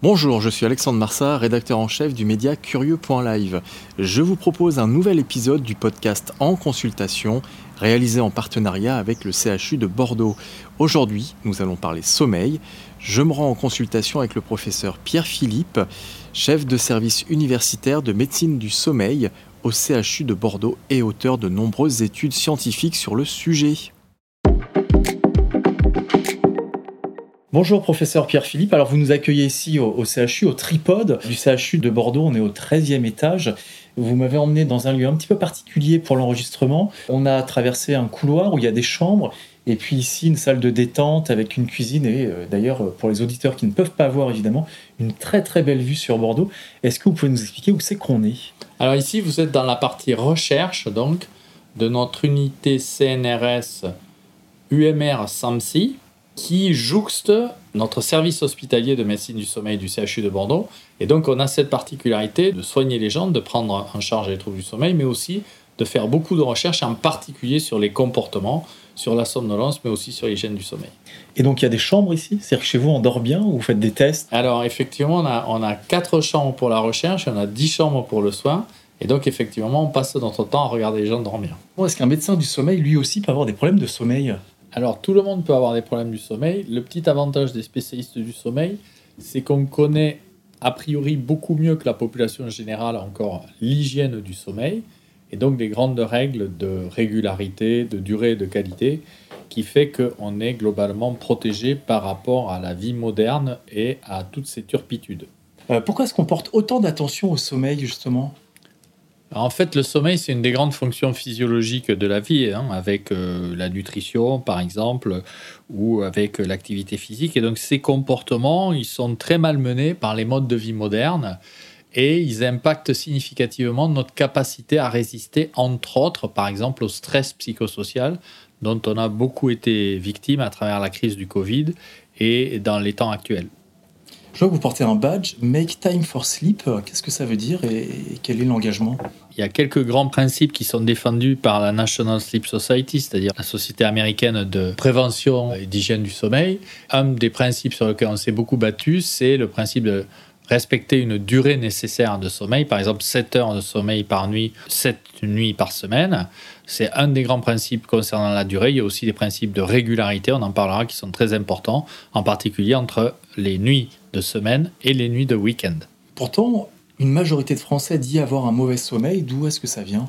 Bonjour, je suis Alexandre Marsat, rédacteur en chef du média Curieux.live. Je vous propose un nouvel épisode du podcast En consultation, réalisé en partenariat avec le CHU de Bordeaux. Aujourd'hui, nous allons parler sommeil. Je me rends en consultation avec le professeur Pierre Philippe, chef de service universitaire de médecine du sommeil au CHU de Bordeaux et auteur de nombreuses études scientifiques sur le sujet. Bonjour professeur Pierre Philippe, alors vous nous accueillez ici au, CHU, au tripode du CHU de Bordeaux, on est au 13e étage. Vous m'avez emmené dans un lieu un petit peu particulier pour l'enregistrement. On a traversé un couloir où il y a des chambres et puis ici une salle de détente avec une cuisine et euh, d'ailleurs pour les auditeurs qui ne peuvent pas voir évidemment une très très belle vue sur Bordeaux. Est-ce que vous pouvez nous expliquer où c'est qu'on est? Alors ici vous êtes dans la partie recherche donc de notre unité CNRS UMR SAMSI qui jouxte notre service hospitalier de médecine du sommeil du CHU de Bordeaux. Et donc, on a cette particularité de soigner les gens, de prendre en charge les troubles du sommeil, mais aussi de faire beaucoup de recherches, en particulier sur les comportements, sur la somnolence, mais aussi sur l'hygiène du sommeil. Et donc, il y a des chambres ici? C'est-à-dire que chez vous, on dort bien ou vous faites des tests? Alors, effectivement, on a, on a quatre chambres pour la recherche, on a dix chambres pour le soin. Et donc, effectivement, on passe notre temps à regarder les gens dormir. Est-ce qu'un médecin du sommeil, lui aussi, peut avoir des problèmes de sommeil? Alors, tout le monde peut avoir des problèmes du sommeil. Le petit avantage des spécialistes du sommeil, c'est qu'on connaît a priori beaucoup mieux que la population générale encore l'hygiène du sommeil et donc des grandes règles de régularité, de durée et de qualité qui fait qu'on est globalement protégé par rapport à la vie moderne et à toutes ces turpitudes. Euh, pourquoi est-ce qu'on porte autant d'attention au sommeil justement? En fait, le sommeil, c'est une des grandes fonctions physiologiques de la vie, hein, avec euh, la nutrition, par exemple, ou avec l'activité physique. Et donc, ces comportements, ils sont très malmenés par les modes de vie modernes et ils impactent significativement notre capacité à résister, entre autres, par exemple, au stress psychosocial dont on a beaucoup été victime à travers la crise du Covid et dans les temps actuels. Je vois que vous portez un badge, Make Time for Sleep. Qu'est-ce que ça veut dire et quel est l'engagement? Il y a quelques grands principes qui sont défendus par la National Sleep Society, c'est-à-dire la Société américaine de prévention et d'hygiène du sommeil. Un des principes sur lesquels on s'est beaucoup battu, c'est le principe de respecter une durée nécessaire de sommeil, par exemple 7 heures de sommeil par nuit, 7 nuits par semaine. C'est un des grands principes concernant la durée. Il y a aussi des principes de régularité, on en parlera, qui sont très importants, en particulier entre les nuits de semaine et les nuits de week-end. Pourtant, une majorité de Français dit avoir un mauvais sommeil. D'où est-ce que ça vient?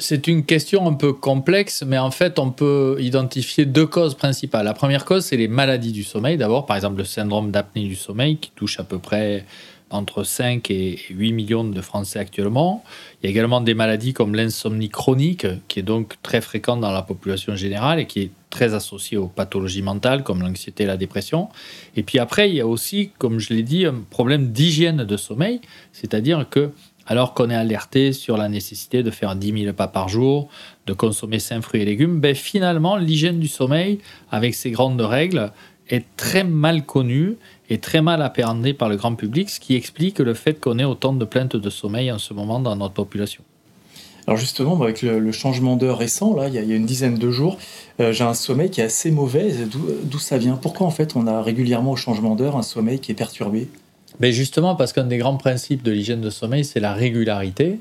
C'est une question un peu complexe, mais en fait, on peut identifier deux causes principales. La première cause, c'est les maladies du sommeil. D'abord, par exemple, le syndrome d'apnée du sommeil, qui touche à peu près entre 5 et 8 millions de Français actuellement. Il y a également des maladies comme l'insomnie chronique, qui est donc très fréquente dans la population générale et qui est très associée aux pathologies mentales comme l'anxiété et la dépression. Et puis après, il y a aussi, comme je l'ai dit, un problème d'hygiène de sommeil, c'est-à-dire que alors qu'on est alerté sur la nécessité de faire 10 000 pas par jour, de consommer 5 fruits et légumes, ben finalement, l'hygiène du sommeil, avec ses grandes règles, est très mal connue et très mal appréhendée par le grand public, ce qui explique le fait qu'on ait autant de plaintes de sommeil en ce moment dans notre population. Alors justement, avec le, changement d'heure récent, là, il y, a, une dizaine de jours, euh, j'ai un sommeil qui est assez mauvais. D'où ça vient? Pourquoi en fait on a régulièrement au changement d'heure un sommeil qui est perturbé? Justement, parce qu'un des grands principes de l'hygiène de sommeil, c'est la régularité.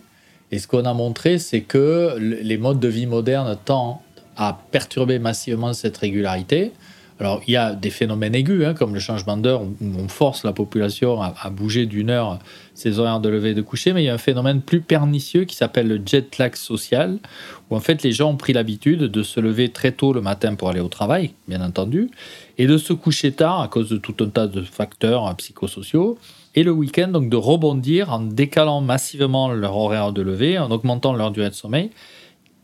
Et ce qu'on a montré, c'est que les modes de vie modernes tendent à perturber massivement cette régularité. Alors, il y a des phénomènes aigus, hein, comme le changement d'heure, où on force la population à, bouger d'une heure ses horaires de lever et de coucher, mais il y a un phénomène plus pernicieux qui s'appelle le jet lag social, où en fait les gens ont pris l'habitude de se lever très tôt le matin pour aller au travail, bien entendu, et de se coucher tard à cause de tout un tas de facteurs psychosociaux, et le week-end, donc de rebondir en décalant massivement leur horaire de lever, en augmentant leur durée de sommeil,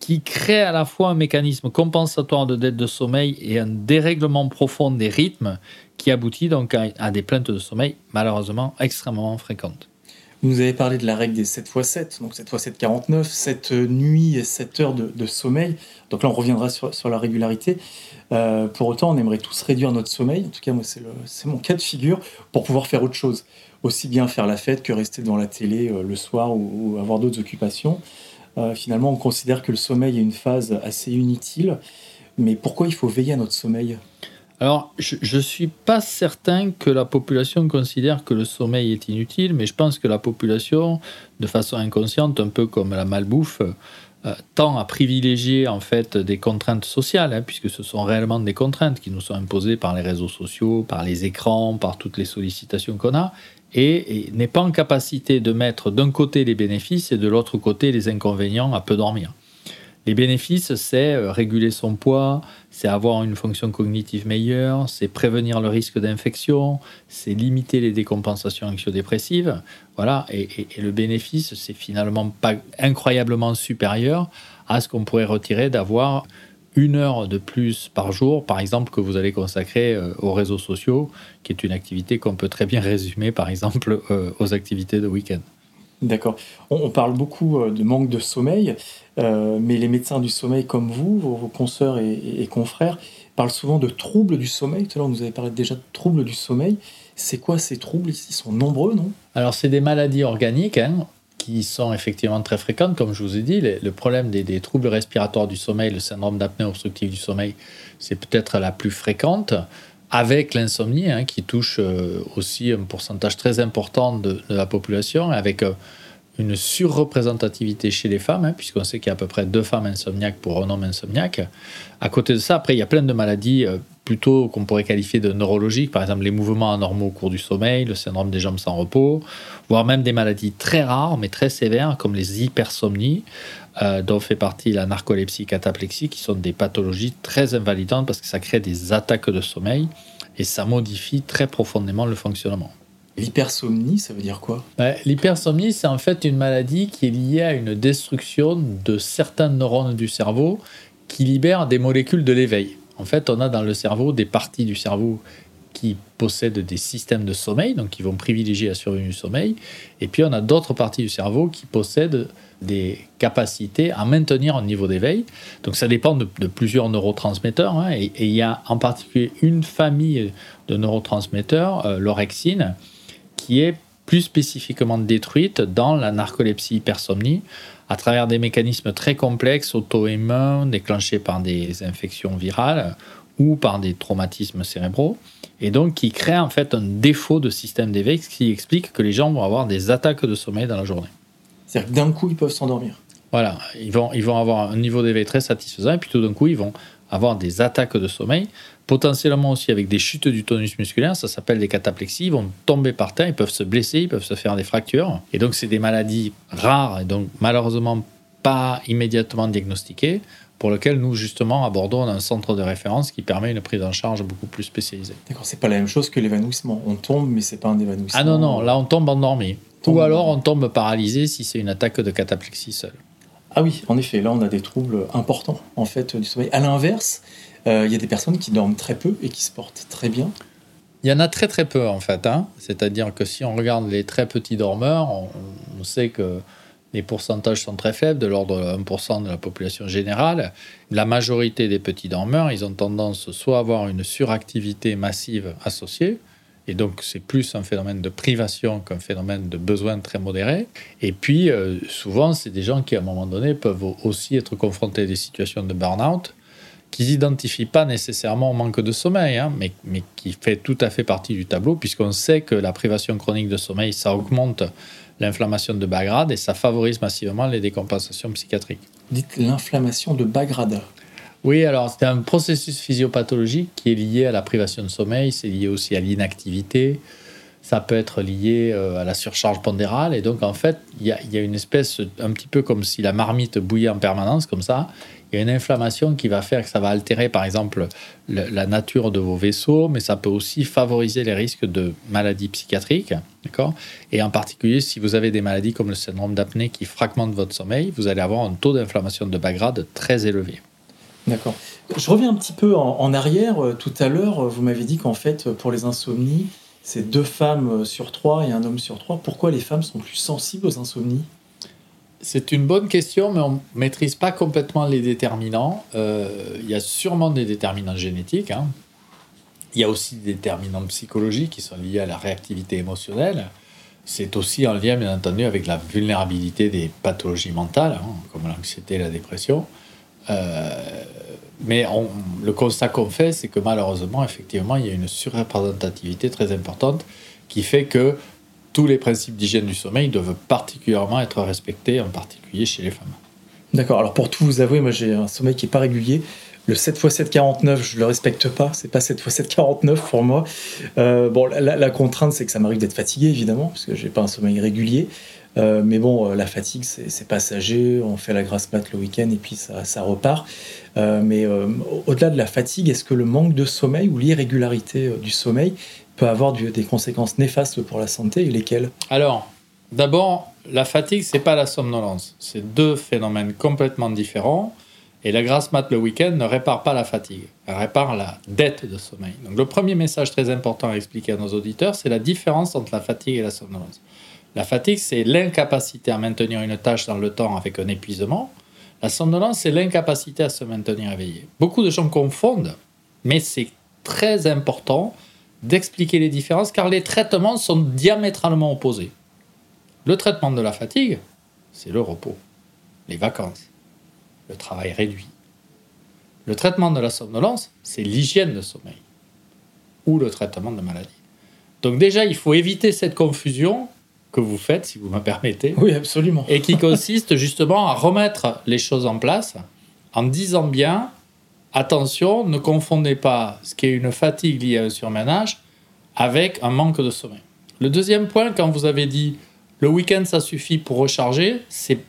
qui crée à la fois un mécanisme compensatoire de dette de sommeil et un dérèglement profond des rythmes qui aboutit donc à, des plaintes de sommeil malheureusement extrêmement fréquentes. Vous nous avez parlé de la règle des 7 x 7, donc 7 x 7, 49, 7 nuits et 7 heures de, sommeil. Donc là, on reviendra sur, la régularité. Euh, pour autant, on aimerait tous réduire notre sommeil. En tout cas, moi, c'est mon cas de figure pour pouvoir faire autre chose. Aussi bien faire la fête que rester devant la télé euh, le soir ou avoir d'autres occupations. Euh, finalement, on considère que le sommeil est une phase assez inutile. Mais pourquoi il faut veiller à notre sommeil? Alors, je ne suis pas certain que la population considère que le sommeil est inutile, mais je pense que la population, de façon inconsciente, un peu comme la malbouffe, euh, tend à privilégier en fait des contraintes sociales, hein, puisque ce sont réellement des contraintes qui nous sont imposées par les réseaux sociaux, par les écrans, par toutes les sollicitations qu'on a, et, n'est pas en capacité de mettre d'un côté les bénéfices et de l'autre côté les inconvénients à peu dormir. Les bénéfices, c'est euh, réguler son poids, c'est avoir une fonction cognitive meilleure, c'est prévenir le risque d'infection, c'est limiter les décompensations anxiodépressives. Voilà, et, et le bénéfice, c'est finalement pas incroyablement supérieur à ce qu'on pourrait retirer d'avoir une heure de plus par jour, par exemple, que vous allez consacrer euh, aux réseaux sociaux, qui est une activité qu'on peut très bien résumer, par exemple, euh, aux activités de week-end. D'accord. On, parle beaucoup euh, de manque de sommeil, mais les médecins du sommeil comme vous, vos, consoeurs et, confrères, parlent souvent de troubles du sommeil. Tout à l'heure, vous avez parlé déjà de troubles du sommeil. C'est quoi ces troubles? Ils sont nombreux, non? Alors, c'est des maladies organiques. Hein qui sont effectivement très fréquentes. Comme je vous ai dit, le problème des, troubles respiratoires du sommeil, le syndrome d'apnée obstructive du sommeil, c'est peut-être la plus fréquente, avec l'insomnie, hein, qui touche euh, aussi un pourcentage très important de, la population, avec euh, une surreprésentativité chez les femmes, hein, puisqu'on sait qu'il y a à peu près deux femmes insomniaques pour un homme insomniaque. À côté de ça, après, il y a plein de maladies euh, plutôt qu'on pourrait qualifier de neurologiques, par exemple les mouvements anormaux au cours du sommeil, le syndrome des jambes sans repos, voire même des maladies très rares mais très sévères comme les hypersomnies, euh, dont fait partie la narcolepsie, cataplexie, qui sont des pathologies très invalidantes parce que ça crée des attaques de sommeil et ça modifie très profondément le fonctionnement. L'hypersomnie, ça veut dire quoi? L'hypersomnie, c'est en fait une maladie qui est liée à une destruction de certains neurones du cerveau qui libèrent des molécules de l'éveil. En fait, on a dans le cerveau des parties du cerveau qui possèdent des systèmes de sommeil, donc qui vont privilégier la survie du sommeil. Et puis, on a d'autres parties du cerveau qui possèdent des capacités à maintenir un niveau d'éveil. Donc, ça dépend de, plusieurs neurotransmetteurs. Hein. et, il y a en particulier une famille de neurotransmetteurs, euh, l'orexine, qui est plus spécifiquement détruite dans la narcolepsie hypersomnie à travers des mécanismes très complexes auto-immuns déclenchés par des infections virales ou par des traumatismes cérébraux et donc qui créent en fait un défaut de système d'éveil ce qui explique que les gens vont avoir des attaques de sommeil dans la journée. C'est-à-dire que d'un coup ils peuvent s'endormir. Voilà, ils vont, ils vont avoir un niveau d'éveil très satisfaisant et puis tout d'un coup ils vont avoir des attaques de sommeil potentiellement aussi avec des chutes du tonus musculaire, ça s'appelle des cataplexies, ils vont tomber par terre, ils peuvent se blesser, ils peuvent se faire des fractures. Et donc c'est des maladies rares et donc malheureusement pas immédiatement diagnostiquées, pour lesquelles nous justement abordons un centre de référence qui permet une prise en charge beaucoup plus spécialisée. D'accord, c'est pas la même chose que l'évanouissement. On tombe, mais c'est pas un évanouissement. Ah non, non, là on tombe endormi. Ou alors on tombe paralysé si c'est une attaque de cataplexie seule. Ah oui, en effet, là on a des troubles importants en fait du sommeil. À l'inverse, il y a des personnes qui dorment très peu et qui se portent très bien. Il y en a très très peu en fait. Hein. C'est-à-dire que si on regarde les très petits dormeurs, on, sait que les pourcentages sont très faibles, de l'ordre de 1% de la population générale. La majorité des petits dormeurs, ils ont tendance soit à avoir une suractivité massive associée, et donc c'est plus un phénomène de privation qu'un phénomène de besoin très modéré. Et puis euh, souvent, c'est des gens qui à un moment donné peuvent aussi être confrontés à des situations de burn-out qui n'identifie pas nécessairement au manque de sommeil, hein, mais, mais qui fait tout à fait partie du tableau, puisqu'on sait que la privation chronique de sommeil, ça augmente l'inflammation de bas grade et ça favorise massivement les décompensations psychiatriques. Dites l'inflammation de bas grade. Oui, alors c'est un processus physiopathologique qui est lié à la privation de sommeil, c'est lié aussi à l'inactivité, ça peut être lié euh, à la surcharge pondérale. Et donc, en fait, il y a, une espèce, un petit peu comme si la marmite bouillait en permanence, comme ça. Il y a une inflammation qui va faire que ça va altérer, par exemple, le, la nature de vos vaisseaux, mais ça peut aussi favoriser les risques de maladies psychiatriques. Et en particulier, si vous avez des maladies comme le syndrome d'apnée qui fragmentent votre sommeil, vous allez avoir un taux d'inflammation de bas grade très élevé. D'accord. Je reviens un petit peu en arrière. Tout à l'heure, vous m'avez dit qu'en fait, pour les insomnies, c'est deux femmes sur trois et un homme sur trois. Pourquoi les femmes sont plus sensibles aux insomnies? C'est une bonne question, mais on ne maîtrise pas complètement les déterminants. Euh, il y a sûrement des déterminants génétiques. Hein. Il y a aussi des déterminants psychologiques qui sont liés à la réactivité émotionnelle. C'est aussi en lien, bien entendu, avec la vulnérabilité des pathologies mentales, hein, comme l'anxiété et la dépression. Euh, mais le constat qu'on fait, c'est que malheureusement, effectivement, il y a une surreprésentativité très importante qui fait que tous les principes d'hygiène du sommeil doivent particulièrement être respectés, en particulier chez les femmes. D'accord. Alors pour tout vous avouer, moi j'ai un sommeil qui n'est pas régulier. Le 7x7 49, je ne le respecte pas. C'est pas 7x7 49 pour moi. Euh, bon, la, contrainte, c'est que ça m'arrive d'être fatigué, évidemment, parce que j'ai pas un sommeil régulier. Euh, mais bon, euh, la fatigue, c'est passager. On fait la grasse mat le week-end et puis ça, repart. Euh, mais au-delà de la fatigue, est-ce que le manque de sommeil ou l'irrégularité du sommeil peut avoir des conséquences néfastes pour la santé et lesquelles? Alors, d'abord, la fatigue, c'est pas la somnolence. C'est deux phénomènes complètement différents. Et la grasse mat le week-end ne répare pas la fatigue, elle répare la dette de sommeil. Donc le premier message très important à expliquer à nos auditeurs, c'est la différence entre la fatigue et la somnolence. La fatigue, c'est l'incapacité à maintenir une tâche dans le temps avec un épuisement. La somnolence, c'est l'incapacité à se maintenir éveillé. Beaucoup de gens confondent, mais c'est très important d'expliquer les différences car les traitements sont diamétralement opposés. Le traitement de la fatigue, c'est le repos, les vacances, le travail réduit. Le traitement de la somnolence, c'est l'hygiène de sommeil ou le traitement de maladie. Donc déjà, il faut éviter cette confusion que vous faites, si vous me permettez. Oui, absolument. Et qui consiste justement à remettre les choses en place en disant bien, attention, ne confondez pas ce qui est une fatigue liée à un surménage avec un manque de sommeil. Le deuxième point, quand vous avez dit le week-end ça suffit pour recharger, c'est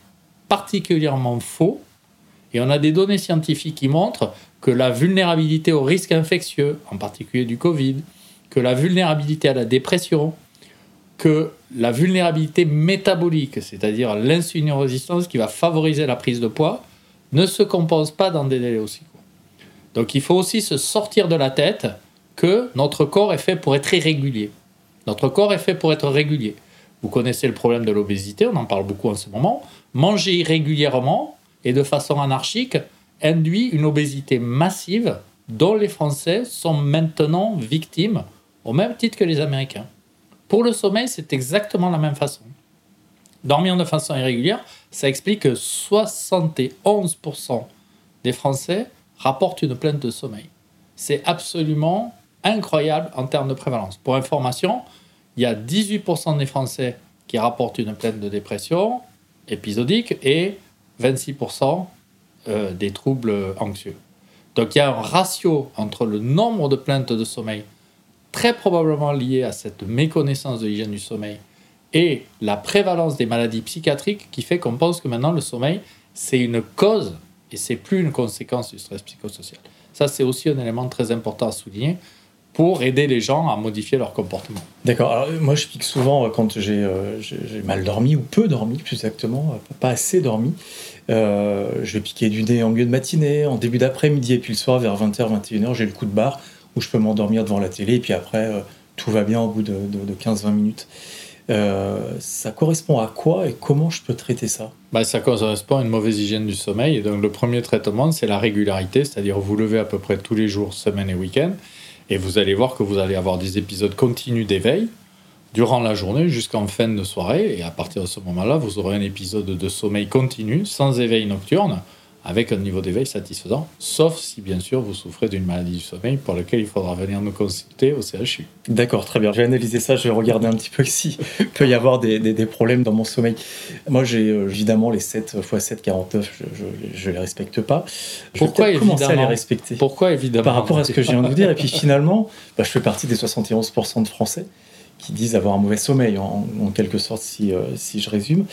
particulièrement faux. Et on a des données scientifiques qui montrent que la vulnérabilité au risque infectieux, en particulier du Covid, que la vulnérabilité à la dépression, que la vulnérabilité métabolique, c'est-à-dire l'insulinérésistance qui va favoriser la prise de poids, ne se compose pas dans des délais aussi courts. Donc il faut aussi se sortir de la tête que notre corps est fait pour être irrégulier. Notre corps est fait pour être régulier. Vous connaissez le problème de l'obésité, on en parle beaucoup en ce moment. Manger irrégulièrement et de façon anarchique induit une obésité massive dont les Français sont maintenant victimes au même titre que les Américains. Pour le sommeil, c'est exactement la même façon. Dormir de façon irrégulière, ça explique que 71% des Français rapportent une plainte de sommeil. C'est absolument incroyable en termes de prévalence. Pour information, il y a 18% des Français qui rapportent une plainte de dépression épisodique et 26% euh, des troubles anxieux. Donc il y a un ratio entre le nombre de plaintes de sommeil très probablement lié à cette méconnaissance de l'hygiène du sommeil et la prévalence des maladies psychiatriques qui fait qu'on pense que maintenant le sommeil, c'est une cause et c'est plus une conséquence du stress psychosocial. Ça, c'est aussi un élément très important à souligner pour aider les gens à modifier leur comportement. D'accord. Alors, moi, je pique souvent quand j'ai euh, mal dormi ou peu dormi, plus exactement, pas assez dormi. Euh, je vais piquer du nez en milieu de matinée, en début d'après-midi, et puis le soir, vers 20h, 21h, j'ai le coup de barre où je peux m'endormir devant la télé et puis après euh, tout va bien au bout de, de, de 15-20 minutes. Euh, ça correspond à quoi et comment je peux traiter ça? Bah, Ça correspond à une mauvaise hygiène du sommeil. Et donc le premier traitement, c'est la régularité, c'est-à-dire vous levez à peu près tous les jours, semaine et week-end, et vous allez voir que vous allez avoir des épisodes continus d'éveil durant la journée jusqu'en fin de soirée. Et à partir de ce moment-là, vous aurez un épisode de sommeil continu, sans éveil nocturne, avec un niveau d'éveil satisfaisant, sauf si bien sûr vous souffrez d'une maladie du sommeil pour laquelle il faudra venir nous consulter au CHU. D'accord, très bien. Je vais analyser ça, je vais regarder un petit peu si peut y avoir des, des, des, problèmes dans mon sommeil. Moi, j'ai euh, évidemment les 7 x 7, 49, je ne les respecte pas. Je Pourquoi vais commencer à les respecter Pourquoi évidemment Par rapport à ce que je viens de vous dire. Et puis finalement, bah, je fais partie des 71% de Français qui disent avoir un mauvais sommeil, en, quelque sorte, si, si je résume.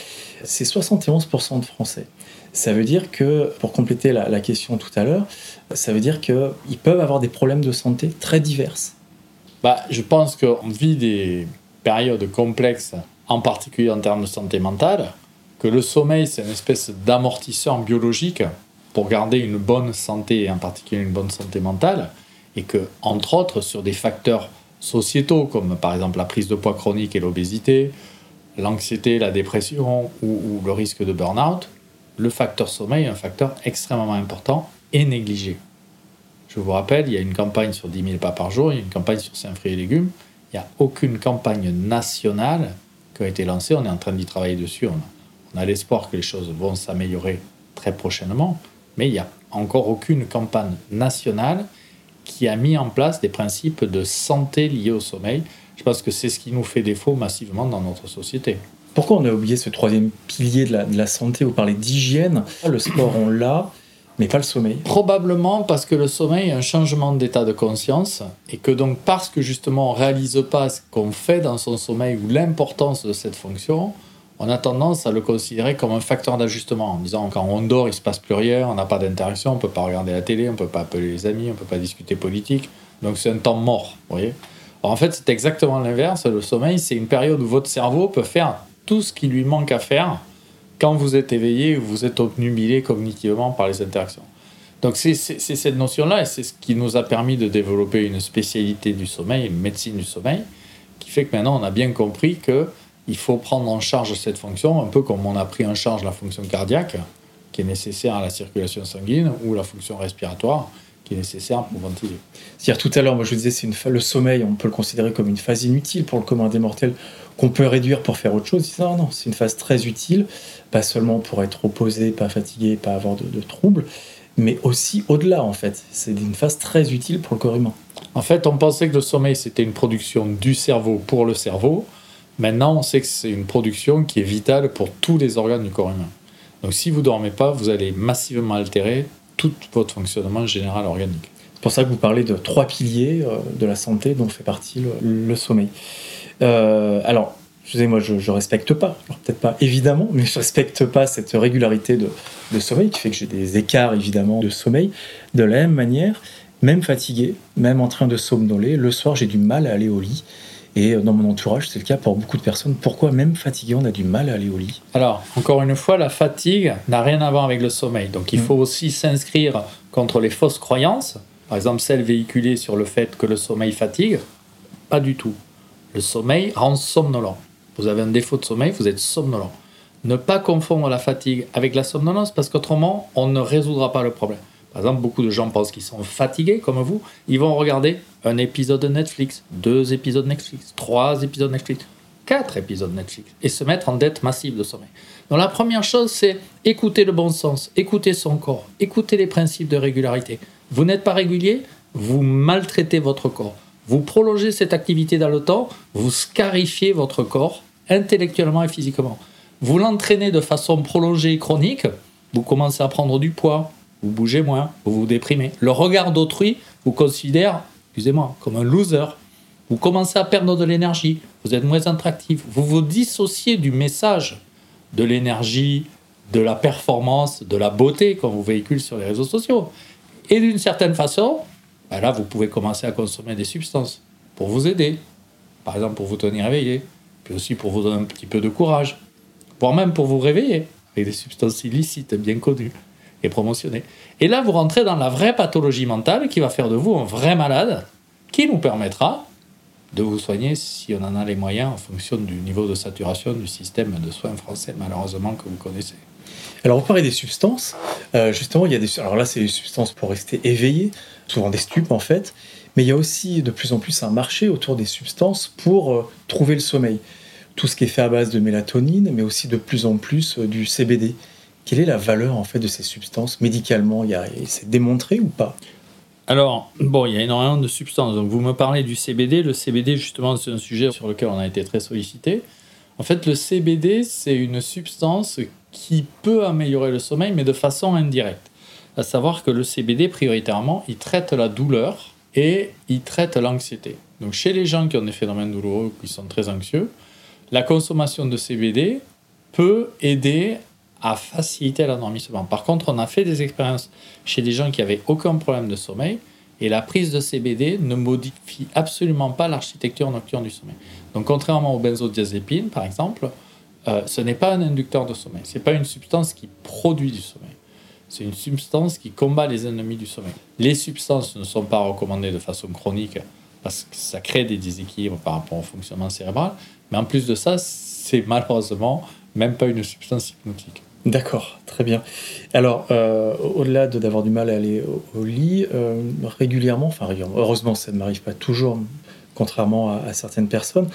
C'est 71% de Français. Ça veut dire que, pour compléter la, question tout à l'heure, ça veut dire qu'ils peuvent avoir des problèmes de santé très diverses. Bah, je pense qu'on vit des périodes complexes, en particulier en termes de santé mentale, que le sommeil, c'est une espèce d'amortisseur biologique pour garder une bonne santé, en particulier une bonne santé mentale, et que, entre autres, sur des facteurs sociétaux, comme par exemple la prise de poids chronique et l'obésité, l'anxiété, la dépression ou, le risque de burn-out, le facteur sommeil est un facteur extrêmement important et négligé. Je vous rappelle, il y a une campagne sur 10 000 pas par jour, il y a une campagne sur 5 fruits et légumes. Il n'y a aucune campagne nationale qui a été lancée. On est en train d'y travailler dessus. On a, l'espoir que les choses vont s'améliorer très prochainement. Mais il n'y a encore aucune campagne nationale qui a mis en place des principes de santé liés au sommeil. Je pense que c'est ce qui nous fait défaut massivement dans notre société. Pourquoi on a oublié ce troisième pilier de la, santé? Vous parlez d'hygiène. Le sport, on l'a, mais pas le sommeil. Probablement parce que le sommeil est un changement d'état de conscience et que donc parce que justement on réalise pas ce qu'on fait dans son sommeil ou l'importance de cette fonction, on a tendance à le considérer comme un facteur d'ajustement en disant quand on dort il se passe plus rien, on n'a pas d'interaction, on peut pas regarder la télé, on peut pas appeler les amis, on peut pas discuter politique, donc c'est un temps mort, vous voyez? en fait c'est exactement l'inverse, le sommeil c'est une période où votre cerveau peut faire tout ce qui lui manque à faire quand vous êtes éveillé, vous êtes obnubilé cognitivement par les interactions. Donc c'est cette notion-là, et c'est ce qui nous a permis de développer une spécialité du sommeil, une médecine du sommeil, qui fait que maintenant on a bien compris que il faut prendre en charge cette fonction, un peu comme on a pris en charge la fonction cardiaque, qui est nécessaire à la circulation sanguine, ou la fonction respiratoire, nécessaire pour ventiler. C'est-à-dire tout à l'heure, moi je vous disais, c'est le sommeil, on peut le considérer comme une phase inutile pour le commun des mortels qu'on peut réduire pour faire autre chose. Non, non, c'est une phase très utile, pas seulement pour être reposé, pas fatigué, pas avoir de, troubles, mais aussi au-delà en fait. C'est une phase très utile pour le corps humain. En fait, on pensait que le sommeil c'était une production du cerveau pour le cerveau. Maintenant, on sait que c'est une production qui est vitale pour tous les organes du corps humain. Donc si vous dormez pas, vous allez massivement altérer tout votre fonctionnement général organique. C'est pour ça que vous parlez de trois piliers euh, de la santé dont fait partie le sommeil. Euh, alors, je sais, moi, je, je respecte pas, peut-être pas évidemment, mais je respecte pas cette régularité de, de sommeil qui fait que j'ai des écarts évidemment de sommeil. De la même manière, même fatigué, même en train de somnoler, le soir j'ai du mal à aller au lit. Et dans mon entourage, c'est le cas pour beaucoup de personnes. Pourquoi même fatigué, on a du mal à aller au lit? Alors, encore une fois, la fatigue n'a rien à voir avec le sommeil. Donc, il mm. faut aussi s'inscrire contre les fausses croyances. Par exemple, celles véhiculées sur le fait que le sommeil fatigue. Pas du tout. Le sommeil rend somnolent. Vous avez un défaut de sommeil, vous êtes somnolent. Ne pas confondre la fatigue avec la somnolence parce qu'autrement, on ne résoudra pas le problème. Par exemple, beaucoup de gens pensent qu'ils sont fatigués comme vous. Ils vont regarder un épisode de Netflix, deux épisodes Netflix, trois épisodes Netflix, quatre épisodes Netflix et se mettre en dette massive de sommeil. Donc la première chose, c'est écouter le bon sens, écouter son corps, écouter les principes de régularité. Vous n'êtes pas régulier, vous maltraitez votre corps. Vous prolongez cette activité dans le temps, vous scarifiez votre corps intellectuellement et physiquement. Vous l'entraînez de façon prolongée et chronique, vous commencez à prendre du poids, vous bougez moins, vous vous déprimez. Le regard d'autrui vous considère, excusez-moi, comme un loser. Vous commencez à perdre de l'énergie, vous êtes moins attractif, vous vous dissociez du message de l'énergie, de la performance, de la beauté qu'on vous véhicule sur les réseaux sociaux. Et d'une certaine façon, ben là, vous pouvez commencer à consommer des substances pour vous aider. Par exemple, pour vous tenir éveillé, puis aussi pour vous donner un petit peu de courage, voire même pour vous réveiller avec des substances illicites bien connues et promotionnées. Et là, vous rentrez dans la vraie pathologie mentale qui va faire de vous un vrai malade, qui nous permettra de vous soigner si on en a les moyens en fonction du niveau de saturation du système de soins français, malheureusement, que vous connaissez. Alors, vous parlez des substances. Euh, justement, il y a des. Alors là, c'est des substances pour rester éveillé, souvent des stupes en fait. Mais il y a aussi de plus en plus un marché autour des substances pour euh, trouver le sommeil. Tout ce qui est fait à base de mélatonine, mais aussi de plus en plus euh, du CBD. Quelle est la valeur en fait de ces substances médicalement? C'est démontré ou pas? Alors, bon, il y a énormément de substances. Donc, vous me parlez du CBD. Le CBD, justement, c'est un sujet sur lequel on a été très sollicité. En fait, le CBD, c'est une substance qui peut améliorer le sommeil, mais de façon indirecte. À savoir que le CBD, prioritairement, il traite la douleur et il traite l'anxiété. Donc chez les gens qui ont des phénomènes douloureux, qui sont très anxieux, la consommation de CBD peut aider à faciliter l'endormissement. Par contre, on a fait des expériences chez des gens qui avaient aucun problème de sommeil et la prise de CBD ne modifie absolument pas l'architecture nocturne du sommeil. Donc, contrairement aux benzodiazépines, par exemple, euh, ce n'est pas un inducteur de sommeil. Ce n'est pas une substance qui produit du sommeil. C'est une substance qui combat les ennemis du sommeil. Les substances ne sont pas recommandées de façon chronique parce que ça crée des déséquilibres par rapport au fonctionnement cérébral. Mais en plus de ça, c'est malheureusement même pas une substance hypnotique. D'accord, très bien. Alors, euh, au-delà de d'avoir du mal à aller au, lit, euh, régulièrement, enfin heureusement ça ne m'arrive pas toujours, contrairement à, certaines personnes,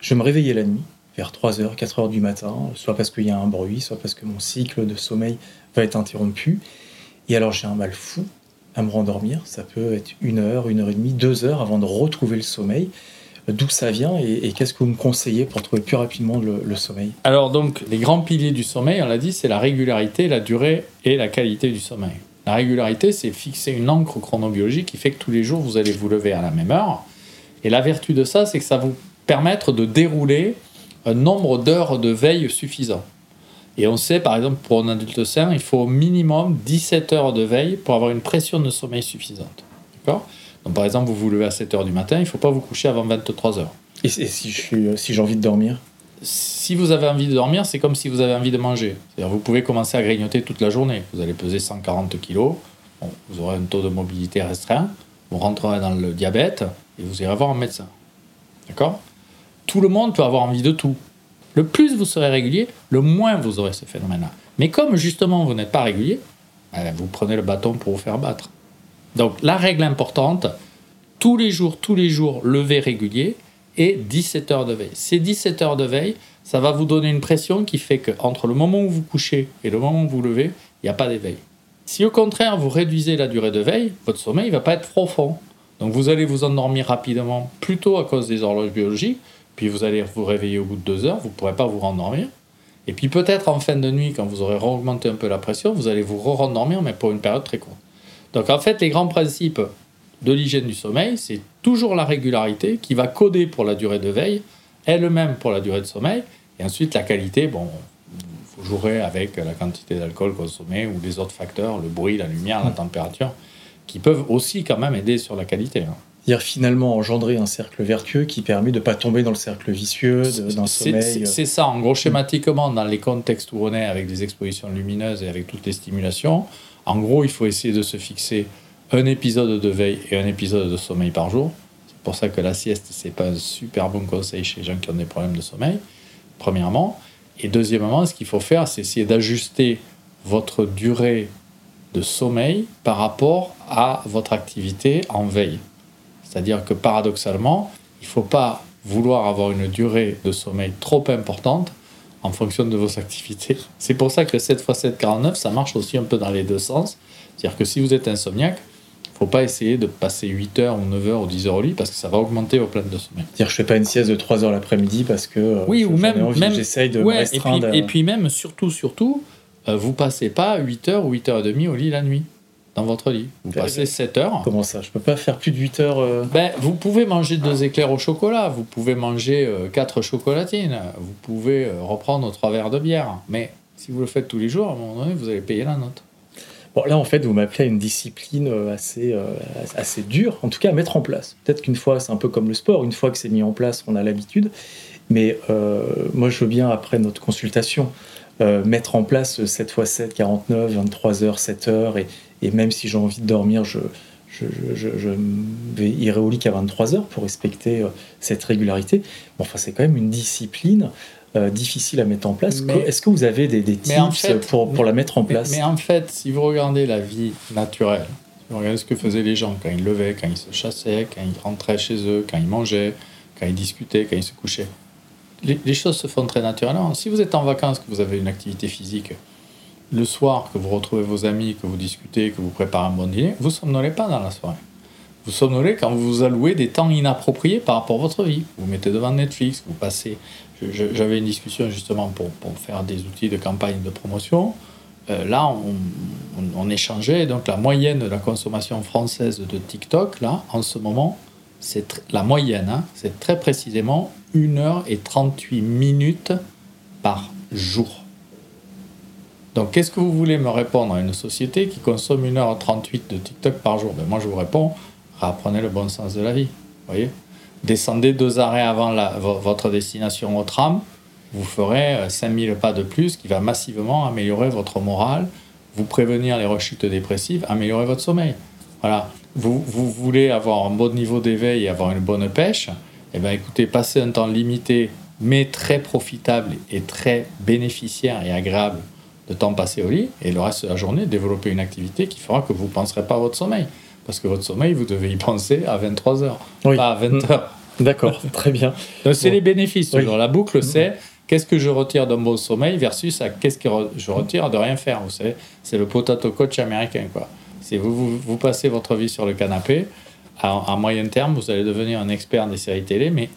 je me réveillais la nuit, vers 3h, 4h du matin, soit parce qu'il y a un bruit, soit parce que mon cycle de sommeil va être interrompu. Et alors j'ai un mal fou à me rendormir, ça peut être une heure, une heure et demie, deux heures avant de retrouver le sommeil d'où ça vient et, qu'est-ce que vous me conseillez pour trouver plus rapidement le, sommeil Alors donc, les grands piliers du sommeil, on l'a dit, c'est la régularité, la durée et la qualité du sommeil. La régularité, c'est fixer une encre chronobiologique qui fait que tous les jours, vous allez vous lever à la même heure. Et la vertu de ça, c'est que ça vous permettre de dérouler un nombre d'heures de veille suffisant. Et on sait, par exemple, pour un adulte sain, il faut au minimum 17 heures de veille pour avoir une pression de sommeil suffisante. D'accord? Donc, par exemple, vous vous levez à 7 h du matin, il ne faut pas vous coucher avant 23 h. Et, si j'ai si envie de dormir? Si vous avez envie de dormir, c'est comme si vous avez envie de manger. C'est-à-dire vous pouvez commencer à grignoter toute la journée. Vous allez peser 140 kg, vous aurez un taux de mobilité restreint, vous rentrerez dans le diabète et vous irez voir un médecin. D'accord? Tout le monde peut avoir envie de tout. Le plus vous serez régulier, le moins vous aurez ce phénomène-là. Mais comme justement vous n'êtes pas régulier, ben, vous prenez le bâton pour vous faire battre. Donc la règle importante, tous les jours, tous les jours, lever régulier et 17 heures de veille. Ces 17 heures de veille, ça va vous donner une pression qui fait que entre le moment où vous couchez et le moment où vous levez, il n'y a pas d'éveil. Si au contraire vous réduisez la durée de veille, votre sommeil ne va pas être profond. Donc vous allez vous endormir rapidement, plutôt à cause des horloges biologiques, puis vous allez vous réveiller au bout de deux heures, vous ne pourrez pas vous rendormir. Et puis peut-être en fin de nuit, quand vous aurez augmenté un peu la pression, vous allez vous re-rendormir, mais pour une période très courte. Donc en fait, les grands principes de l'hygiène du sommeil, c'est toujours la régularité qui va coder pour la durée de veille, elle-même pour la durée de sommeil, et ensuite la qualité, bon, il faut jouer avec la quantité d'alcool consommé ou les autres facteurs, le bruit, la lumière, la température, qui peuvent aussi quand même aider sur la qualité. Hein. C'est-à-dire finalement engendrer un cercle vertueux qui permet de ne pas tomber dans le cercle vicieux d'un sommeil. C'est ça, en gros, schématiquement, dans les contextes où on est avec des expositions lumineuses et avec toutes les stimulations, en gros, il faut essayer de se fixer un épisode de veille et un épisode de sommeil par jour. C'est pour ça que la sieste, c'est pas un super bon conseil chez les gens qui ont des problèmes de sommeil, premièrement. Et deuxièmement, ce qu'il faut faire, c'est essayer d'ajuster votre durée de sommeil par rapport à votre activité en veille. C'est-à-dire que paradoxalement, il ne faut pas vouloir avoir une durée de sommeil trop importante en fonction de vos activités. C'est pour ça que 7 x 7, 49, ça marche aussi un peu dans les deux sens. C'est-à-dire que si vous êtes insomniaque, il ne faut pas essayer de passer 8 heures ou 9 heures ou 10 heures au lit parce que ça va augmenter vos plaines de sommeil. C'est-à-dire que je ne fais pas une sieste de 3 heures l'après-midi parce que euh, oui, ou même, même j'essaye de me restreindre. Et puis, et puis, même, surtout, surtout, euh, vous passez pas 8 heures ou 8 heures et demie au lit la nuit dans votre lit. Vous passez 7 heures. Comment ça Je peux pas faire plus de 8 heures euh ben, Vous pouvez manger deux éclairs au chocolat, vous pouvez manger euh, quatre chocolatines, vous pouvez euh, reprendre trois verres de bière. Mais si vous le faites tous les jours, à un moment donné, vous allez payer la note. Bon, là, en fait, vous m'appelez à une discipline assez, assez dure, en tout cas à mettre en place. Peut-être qu'une fois, c'est un peu comme le sport, une fois que c'est mis en place, on a l'habitude. Mais moi, je veux bien, après notre consultation, mettre en place 7 x 7, 49, 23 heures, 7 heures, et, et même si j'ai envie de dormir, je, je, je, vais irai au lit qu'à 23 heures pour respecter euh, cette régularité. Bon, enfin, c'est quand même une discipline euh, difficile à mettre en place. Est-ce que vous avez des, tips pour, pour la mettre en place? mais, en fait, si vous regardez la vie naturelle, si vous regardez ce que faisaient les gens quand ils levaient, quand ils se chassaient, quand ils rentraient chez eux, quand ils mangeaient, quand ils discutaient, quand ils se couchaient, les, les choses se font très naturellement. Si vous êtes en vacances, que vous avez une activité physique, le soir, que vous retrouvez vos amis, que vous discutez, que vous préparez un bon dîner, vous somnolez pas dans la soirée. Vous somnolez quand vous vous allouez des temps inappropriés par rapport à votre vie. Vous mettez devant Netflix, vous passez. J'avais une discussion justement pour, faire des outils de campagne de promotion. Euh, là, on, échangeait. Donc, la moyenne de la consommation française de TikTok, là, en ce moment, c'est la moyenne, hein, c'est très précisément 1 heure et 38 minutes par jour. Donc, qu'est-ce que vous voulez me répondre à une société qui consomme 1h38 de TikTok par jour? Ben, Moi, je vous réponds, apprenez le bon sens de la vie. voyez Descendez deux arrêts avant votre destination au tram, vous ferez 5000 euh, pas de plus qui va massivement améliorer votre morale, vous prévenir les rechutes dépressives, améliorer votre sommeil. Voilà. Vous, vous voulez avoir un bon niveau d'éveil et avoir une bonne pêche, eh bien écoutez, passez un temps limité, mais très profitable et très bénéficiaire et agréable de temps passé au lit, et le reste de la journée, développer une activité qui fera que vous ne penserez pas à votre sommeil. Parce que votre sommeil, vous devez y penser à 23 heures, pas à 20 heures. D'accord, très bien. Donc, c'est les bénéfices. La boucle, mm. c'est qu'est-ce que je retire d'un bon sommeil versus qu'est-ce que je retire de rien faire. Vous savez, c'est le potato coach américain. Quoi. C'est vous, vous, passez votre vie sur le canapé. À, à, moyen terme, vous allez devenir un expert des séries télé, mais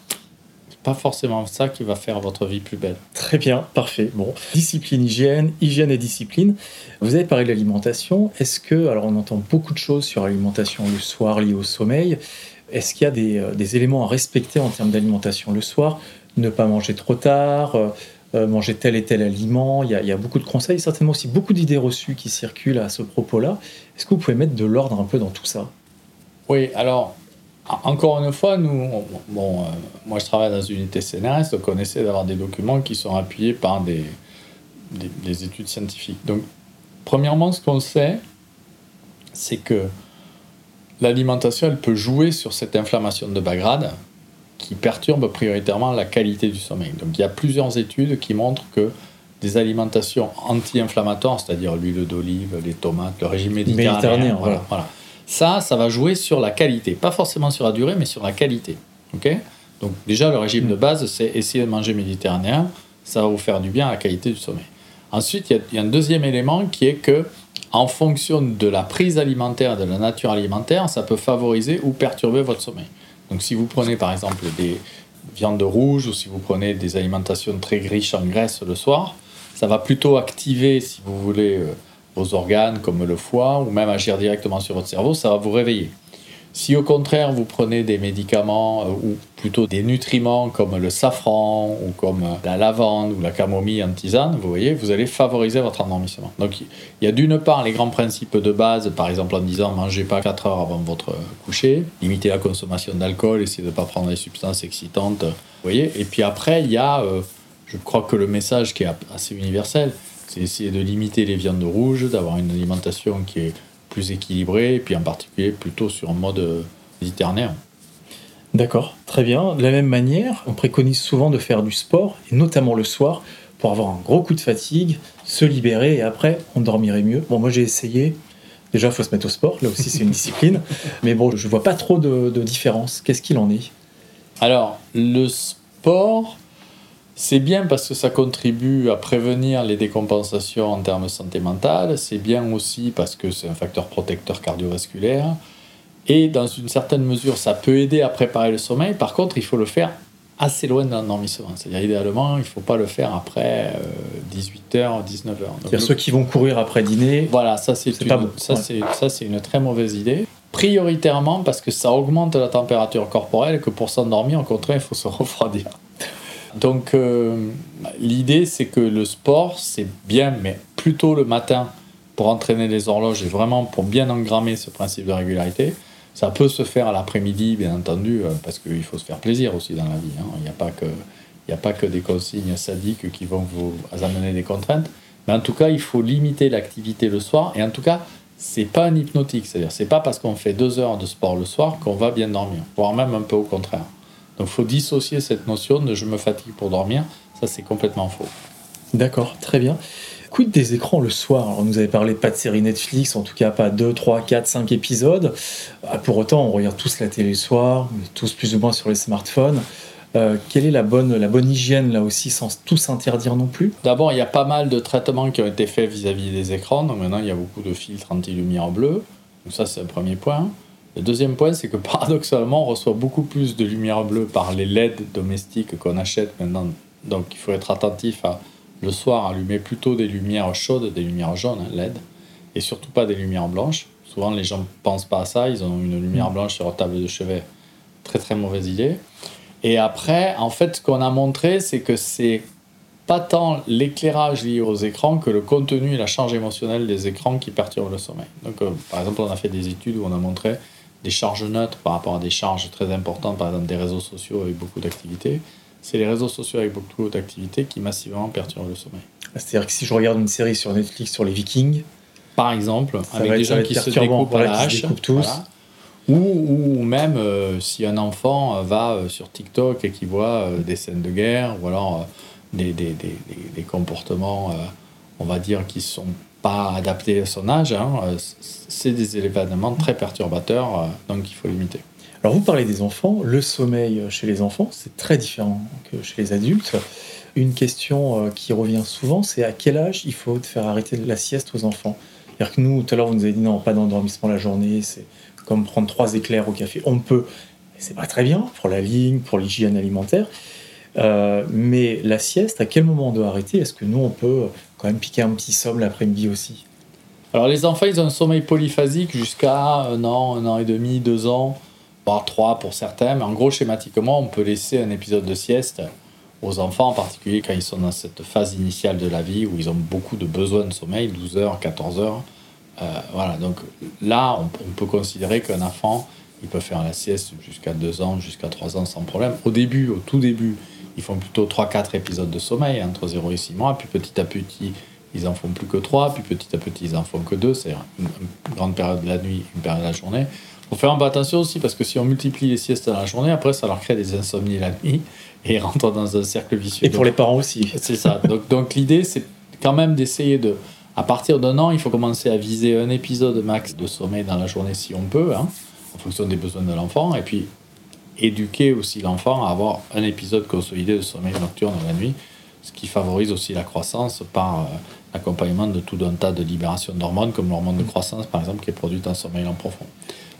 pas forcément ça qui va faire votre vie plus belle. Très bien, parfait. Bon, discipline, hygiène, hygiène et discipline. Vous avez parlé de l'alimentation. Est-ce que, alors on entend beaucoup de choses sur l'alimentation le soir liées au sommeil. Est-ce qu'il y a des, euh, des, éléments à respecter en termes d'alimentation le soir? Ne pas manger trop tard, euh, euh, manger tel et tel aliment. Il y, a, il y, a, beaucoup de conseils, certainement aussi beaucoup d'idées reçues qui circulent à ce propos-là. Est-ce que vous pouvez mettre de l'ordre un peu dans tout ça? Oui, alors encore une fois, nous, bon, euh, moi je travaille dans une unité CNRS, donc on essaie d'avoir des documents qui sont appuyés par des, des, études scientifiques. Donc, premièrement, ce qu'on sait, c'est que l'alimentation, elle peut jouer sur cette inflammation de bas grade qui perturbe prioritairement la qualité du sommeil. Donc, il y a plusieurs études qui montrent que des alimentations anti-inflammatoires, c'est-à-dire l'huile d'olive, les tomates, le régime méditerranéen, voilà, voilà ça, ça va jouer sur la qualité. Pas forcément sur la durée, mais sur la qualité. ok? Donc déjà, le régime de base, c'est essayer de manger méditerranéen. Ça va vous faire du bien à la qualité du sommeil. Ensuite, il y, a un deuxième élément qui est que, en fonction de la prise alimentaire, de la nature alimentaire, ça peut favoriser ou perturber votre sommeil. Donc si vous prenez par exemple des viandes rouges ou si vous prenez des alimentations très riches en graisse le soir, ça va plutôt activer, si vous voulez, euh, vos organes comme le foie ou même agir directement sur votre cerveau, ça va vous réveiller. Si au contraire vous prenez des médicaments euh, ou plutôt des nutriments comme le safran ou comme euh, la lavande ou la camomille en tisane, vous voyez, vous allez favoriser votre endormissement. Donc il y a d'une part les grands principes de base, par exemple en disant mangez pas 4 heures avant votre coucher, limitez la consommation d'alcool, essayez de ne pas prendre des substances excitantes, vous voyez. Et puis après il y a, euh, je crois que le message qui est assez universel, c'est essayer de limiter les viandes rouges, d'avoir une alimentation qui est plus équilibrée, et puis en particulier plutôt sur un mode euh, méditerranéen. D'accord, très bien. De la même manière, on préconise souvent de faire du sport, et notamment le soir, pour avoir un gros coup de fatigue, se libérer, et après, on dormirait mieux. Bon, moi j'ai essayé. Déjà, il faut se mettre au sport, là aussi c'est une discipline. Mais bon, je vois pas trop de, de différence. Qu'est-ce qu'il en est? Alors, le sport, c'est bien parce que ça contribue à prévenir les décompensations en termes de santé mentale. C'est bien aussi parce que c'est un facteur protecteur cardiovasculaire. Et dans une certaine mesure, ça peut aider à préparer le sommeil. Par contre, il faut le faire assez loin d'un l'endormissement. C'est-à-dire, idéalement, il ne faut pas le faire après 18h, euh, 19h. C'est-à-dire ceux qui vont courir après dîner. Voilà, ça, c'est une, bon. ça, une très mauvaise idée. Prioritairement parce que ça augmente la température corporelle et que pour s'endormir, au contraire, il faut se refroidir. Donc euh, l'idée c'est que le sport c'est bien, mais plutôt le matin pour entraîner les horloges et vraiment pour bien engrammer ce principe de régularité. Ça peut se faire à l'après-midi, bien entendu, euh, parce qu'il faut se faire plaisir aussi dans la vie. Hein. Il n'y a, pas que, a pas que des consignes sadiques qui vont vous amener des contraintes. Mais en tout cas, il faut limiter l'activité le soir. Et en tout cas, c'est pas un hypnotique. C'est-à-dire, c'est pas parce qu'on fait deux heures de sport le soir qu'on va bien dormir, voire même un peu au contraire. Donc il faut dissocier cette notion de je me fatigue pour dormir. Ça, c'est complètement faux. D'accord, très bien. Quid des écrans le soir? Alors, nous avez parlé pas de série Netflix, en tout cas pas 2, 3, 4, 5 épisodes. Ah, pour autant, on regarde tous la télé le soir, tous plus ou moins sur les smartphones. Euh, quelle est la bonne, la bonne hygiène là aussi, sans tout s'interdire non plus? D'abord, il y a pas mal de traitements qui ont été faits vis-à-vis des écrans. Donc maintenant, il y a beaucoup de filtres anti-lumière bleue. Donc ça, c'est le premier point. Le deuxième point, c'est que paradoxalement, on reçoit beaucoup plus de lumière bleue par les LED domestiques qu'on achète maintenant. Donc il faut être attentif à le soir allumer plutôt des lumières chaudes, des lumières jaunes, hein, LED, et surtout pas des lumières blanches. Souvent, les gens ne pensent pas à ça. Ils ont une lumière blanche sur leur table de chevet très très mauvaise idée. Et après, en fait, ce qu'on a montré, c'est que c'est pas tant l'éclairage lié aux écrans que le contenu et la charge émotionnelle des écrans qui perturbent le sommeil. Donc, euh, par exemple, on a fait des études où on a montré des charges neutres par rapport à des charges très importantes, par exemple des réseaux sociaux avec beaucoup d'activités. C'est les réseaux sociaux avec beaucoup d'activités qui massivement perturbent le sommeil. C'est-à-dire que si je regarde une série sur Netflix sur les Vikings, par exemple, avec des gens qui se découpent à la hache, tous. Ou, ou, même euh, si un enfant va euh, sur TikTok et qui voit des scènes de guerre, ou alors des, des, des, des comportements, on va dire, qui sont pas adaptés à son âge, hein, c'est des événements très perturbateurs, euh, donc il faut limiter. Alors vous parlez des enfants, le sommeil chez les enfants, c'est très différent que chez les adultes. Une question euh, qui revient souvent, c'est à quel âge il faut faire arrêter la sieste aux enfants? C'est-à-dire que nous, tout à l'heure, vous nous avez dit non, pas d'endormissement la journée, c'est comme prendre trois éclairs au café. On peut, c'est pas très bien pour la ligne, pour l'hygiène alimentaire. Euh, mais la sieste, à quel moment on doit arrêter? Est-ce que nous, on peut quand même piquer un petit somme l'après-midi aussi Alors les enfants, ils ont un sommeil polyphasique jusqu'à un an, un an et demi, deux ans, voire trois pour certains. Mais en gros, schématiquement, on peut laisser un épisode de sieste aux enfants, en particulier quand ils sont dans cette phase initiale de la vie où ils ont beaucoup de besoins de sommeil, 12 heures, 14 heures. Euh, voilà, donc là, on, on peut considérer qu'un enfant, il peut faire la sieste jusqu'à deux ans, jusqu'à trois ans sans problème. Au début, au tout début, ils font plutôt 3-4 épisodes de sommeil entre 0 et 6 mois, puis petit à petit, ils en font plus que 3, puis petit à petit, ils en font que 2, c'est une, grande période de la nuit, une période de la journée. Il faut faire un peu attention aussi, parce que si on multiplie les siestes dans la journée, après, ça leur crée des insomnies la nuit, et ils rentrent dans un cercle vicieux. Et pour les parents aussi. C'est ça. Donc, donc l'idée, c'est quand même d'essayer de... À partir d'un an, il faut commencer à viser un épisode max de sommeil dans la journée si on peut, hein, en fonction des besoins de l'enfant. Et puis, éduquer aussi l'enfant à avoir un épisode consolidé de sommeil nocturne la nuit, ce qui favorise aussi la croissance par euh, l'accompagnement de tout un tas de libérations d'hormones, comme l'hormone de croissance par exemple, qui est produite en sommeil en profond.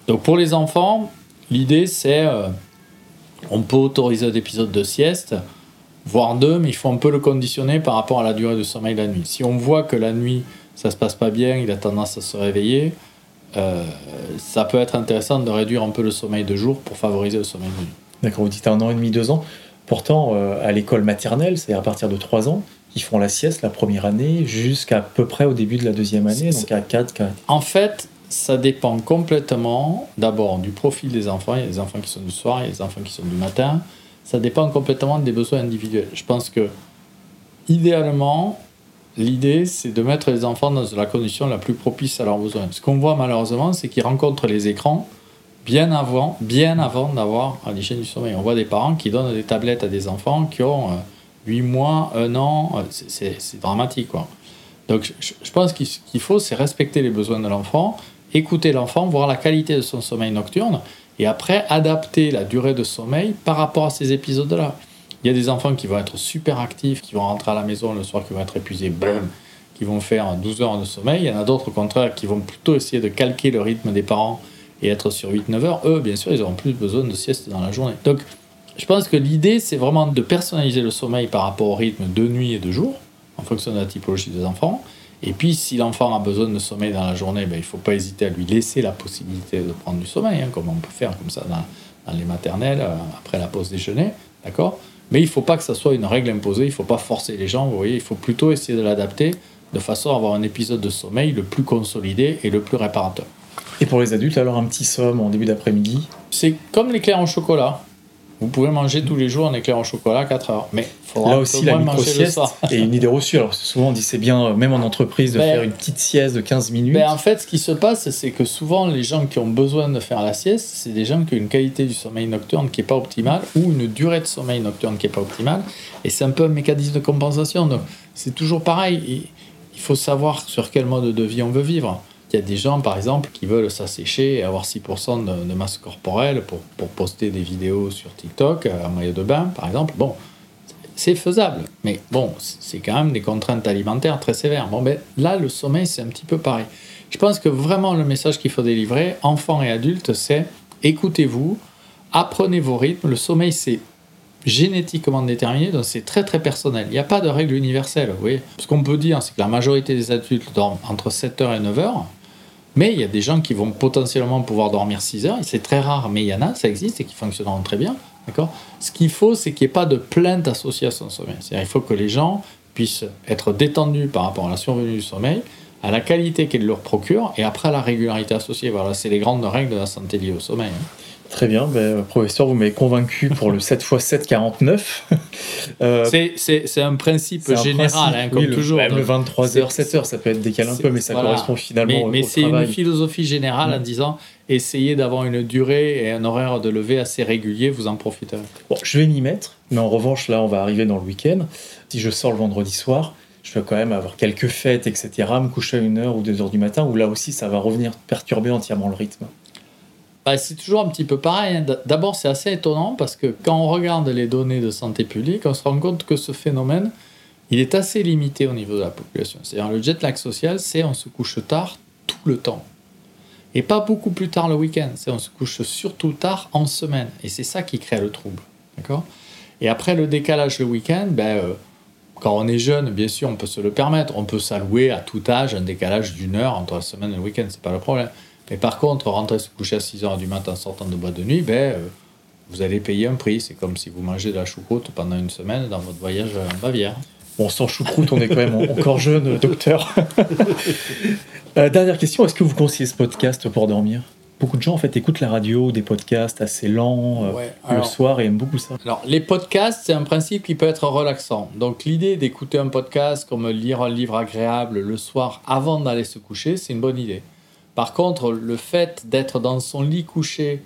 Donc pour les enfants, l'idée c'est euh, on peut autoriser un épisode de sieste, voire deux, mais il faut un peu le conditionner par rapport à la durée de sommeil la nuit. Si on voit que la nuit ça se passe pas bien, il a tendance à se réveiller, euh, ça peut être intéressant de réduire un peu le sommeil de jour pour favoriser le sommeil de nuit. D'accord, vous dites un an et demi, deux ans. Pourtant, euh, à l'école maternelle, c'est à partir de trois ans, ils font la sieste la première année jusqu'à peu près au début de la deuxième année, donc à 4, 4. En fait, ça dépend complètement d'abord du profil des enfants. Il y a des enfants qui sont du soir, il y a des enfants qui sont du matin. Ça dépend complètement des besoins individuels. Je pense que, idéalement, L'idée, c'est de mettre les enfants dans la condition la plus propice à leurs besoins. Ce qu'on voit malheureusement, c'est qu'ils rencontrent les écrans bien avant, bien avant d'avoir l'hygiène du sommeil. On voit des parents qui donnent des tablettes à des enfants qui ont 8 euh, mois, 1 an, euh, c'est dramatique. Quoi. Donc je, pense qu'il faut, c'est respecter les besoins de l'enfant, écouter l'enfant, voir la qualité de son sommeil nocturne, et après adapter la durée de sommeil par rapport à ces épisodes-là. Il y a des enfants qui vont être super actifs, qui vont rentrer à la maison le soir, qui vont être épuisés, boum, qui vont faire 12 heures de sommeil. Il y en a d'autres, au contraire, qui vont plutôt essayer de calquer le rythme des parents et être sur 8-9 heures. Eux, bien sûr, ils auront plus besoin de sieste dans la journée. Donc, je pense que l'idée, c'est vraiment de personnaliser le sommeil par rapport au rythme de nuit et de jour, en fonction de la typologie des enfants. Et puis, si l'enfant a besoin de sommeil dans la journée, ben, il ne faut pas hésiter à lui laisser la possibilité de prendre du sommeil, hein, comme on peut faire comme ça dans, dans les maternelles, euh, après la pause déjeuner. D'accord? Mais il ne faut pas que ça soit une règle imposée, il ne faut pas forcer les gens, vous voyez, il faut plutôt essayer de l'adapter de façon à avoir un épisode de sommeil le plus consolidé et le plus réparateur. Et pour les adultes, alors un petit somme en début d'après-midi? C'est comme l'éclair en chocolat. Vous pouvez manger tous les jours un éclair en chocolat 4 heures. Mais faudra Là aussi, la micro-sieste est une idée reçue. Alors, souvent, on dit c'est bien, même en entreprise, de ben, faire une petite sieste de 15 minutes. Ben, en fait, ce qui se passe, c'est que souvent, les gens qui ont besoin de faire la sieste, c'est des gens qui ont une qualité du sommeil nocturne qui n'est pas optimale ou une durée de sommeil nocturne qui n'est pas optimale. Et c'est un peu un mécanisme de compensation. Donc, c'est toujours pareil. Il faut savoir sur quel mode de vie on veut vivre. Il y a des gens, par exemple, qui veulent s'assécher et avoir 6% de, masse corporelle pour, pour, poster des vidéos sur TikTok euh, en maillot de bain, par exemple. Bon, c'est faisable, mais bon, c'est quand même des contraintes alimentaires très sévères. Bon, ben là, le sommeil, c'est un petit peu pareil. Je pense que vraiment, le message qu'il faut délivrer, enfants et adultes, c'est écoutez-vous, apprenez vos rythmes. Le sommeil, c'est génétiquement déterminé, donc c'est très très personnel. Il n'y a pas de règle universelle, vous voyez. Ce qu'on peut dire, c'est que la majorité des adultes dorment entre 7h et 9h. Mais il y a des gens qui vont potentiellement pouvoir dormir 6 heures. C'est très rare, mais il y en a, ça existe et qui fonctionneront très bien. D'accord? Ce qu'il faut, c'est qu'il n'y ait pas de plainte associée à son sommeil. C'est-à-dire il faut que les gens puissent être détendus par rapport à la survenue du sommeil, à la qualité qu'elle leur procure et après à la régularité associée. Voilà, c'est les grandes règles de la santé liée au sommeil. hein. Très bien, ben, professeur, vous m'avez convaincu pour le 7x7 49. Euh, C'est- un principe un général, principe, hein, comme oui, le- toujours. Même le Donc, 23h, c'est- 7h, ça peut être décalé un peu, mais ça Voilà. correspond finalement Mais, au, mais au c'est une philosophie générale en disant essayez d'avoir une durée et un horaire de lever assez régulier, vous en profiterez. Bon, je vais m'y mettre, mais en revanche, là, on va arriver dans le week-end. Si je sors le vendredi soir, je vais quand même avoir quelques fêtes, etc., me coucher à 1h ou 2h du matin, où là aussi, ça va revenir perturber entièrement le rythme. Bah, c'est toujours un petit peu pareil. hein. D'abord, c'est assez étonnant parce que quand on regarde les données de santé publique, on se rend compte que ce phénomène, il est assez limité au niveau de la population. C'est-à-dire le jet lag social, c'est on se couche tard tout le temps. Et pas beaucoup plus tard le week-end. C'est on se couche surtout tard en semaine. Et c'est ça qui crée le trouble. D'accord? Et après le décalage le week-end, ben, euh, quand on est jeune, bien sûr, on peut se le permettre. On peut s'allouer à tout âge un décalage d'une heure entre la semaine et le week-end. C'est pas le problème. Mais par contre, rentrer se coucher à 6 heures du matin en sortant de boîte de nuit, ben, euh, vous allez payer un prix. C'est comme si vous mangez de la choucroute pendant une semaine dans votre voyage en Bavière. Bon, sans choucroute, on est quand même encore jeune, docteur. Euh, dernière question, est-ce que vous conseillez ce podcast pour dormir? Beaucoup de gens, en fait, écoutent la radio, des podcasts assez lents euh, Ouais, le soir et aiment beaucoup ça. Alors, les podcasts, c'est un principe qui peut être relaxant. Donc, l'idée d'écouter un podcast comme lire un livre agréable le soir avant d'aller se coucher, c'est une bonne idée. Par contre, le fait d'être dans son lit couché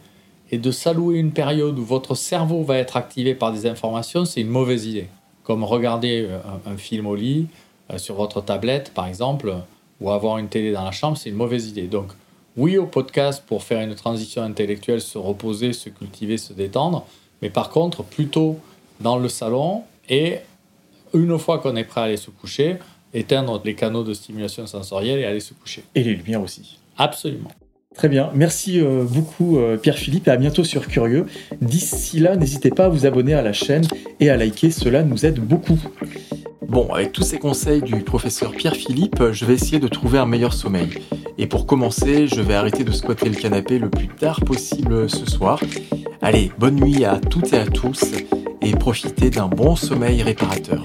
et de s'allouer une période où votre cerveau va être activé par des informations, c'est une mauvaise idée. Comme regarder euh, un, film au lit, euh, sur votre tablette, par exemple, ou avoir une télé dans la chambre, c'est une mauvaise idée. Donc, oui au podcast pour faire une transition intellectuelle, se reposer, se cultiver, se détendre, mais par contre, plutôt dans le salon et une fois qu'on est prêt à aller se coucher, éteindre les canaux de stimulation sensorielle et aller se coucher. Et les lumières aussi. Absolument. Très bien, merci euh, beaucoup euh, Pierre-Philippe et à bientôt sur Curieux. D'ici là, n'hésitez pas à vous abonner à la chaîne et à liker, cela nous aide beaucoup. Bon, avec tous ces conseils du professeur Pierre-Philippe, je vais essayer de trouver un meilleur sommeil. Et pour commencer, je vais arrêter de squatter le canapé le plus tard possible ce soir. Allez, bonne nuit à toutes et à tous et profitez d'un bon sommeil réparateur.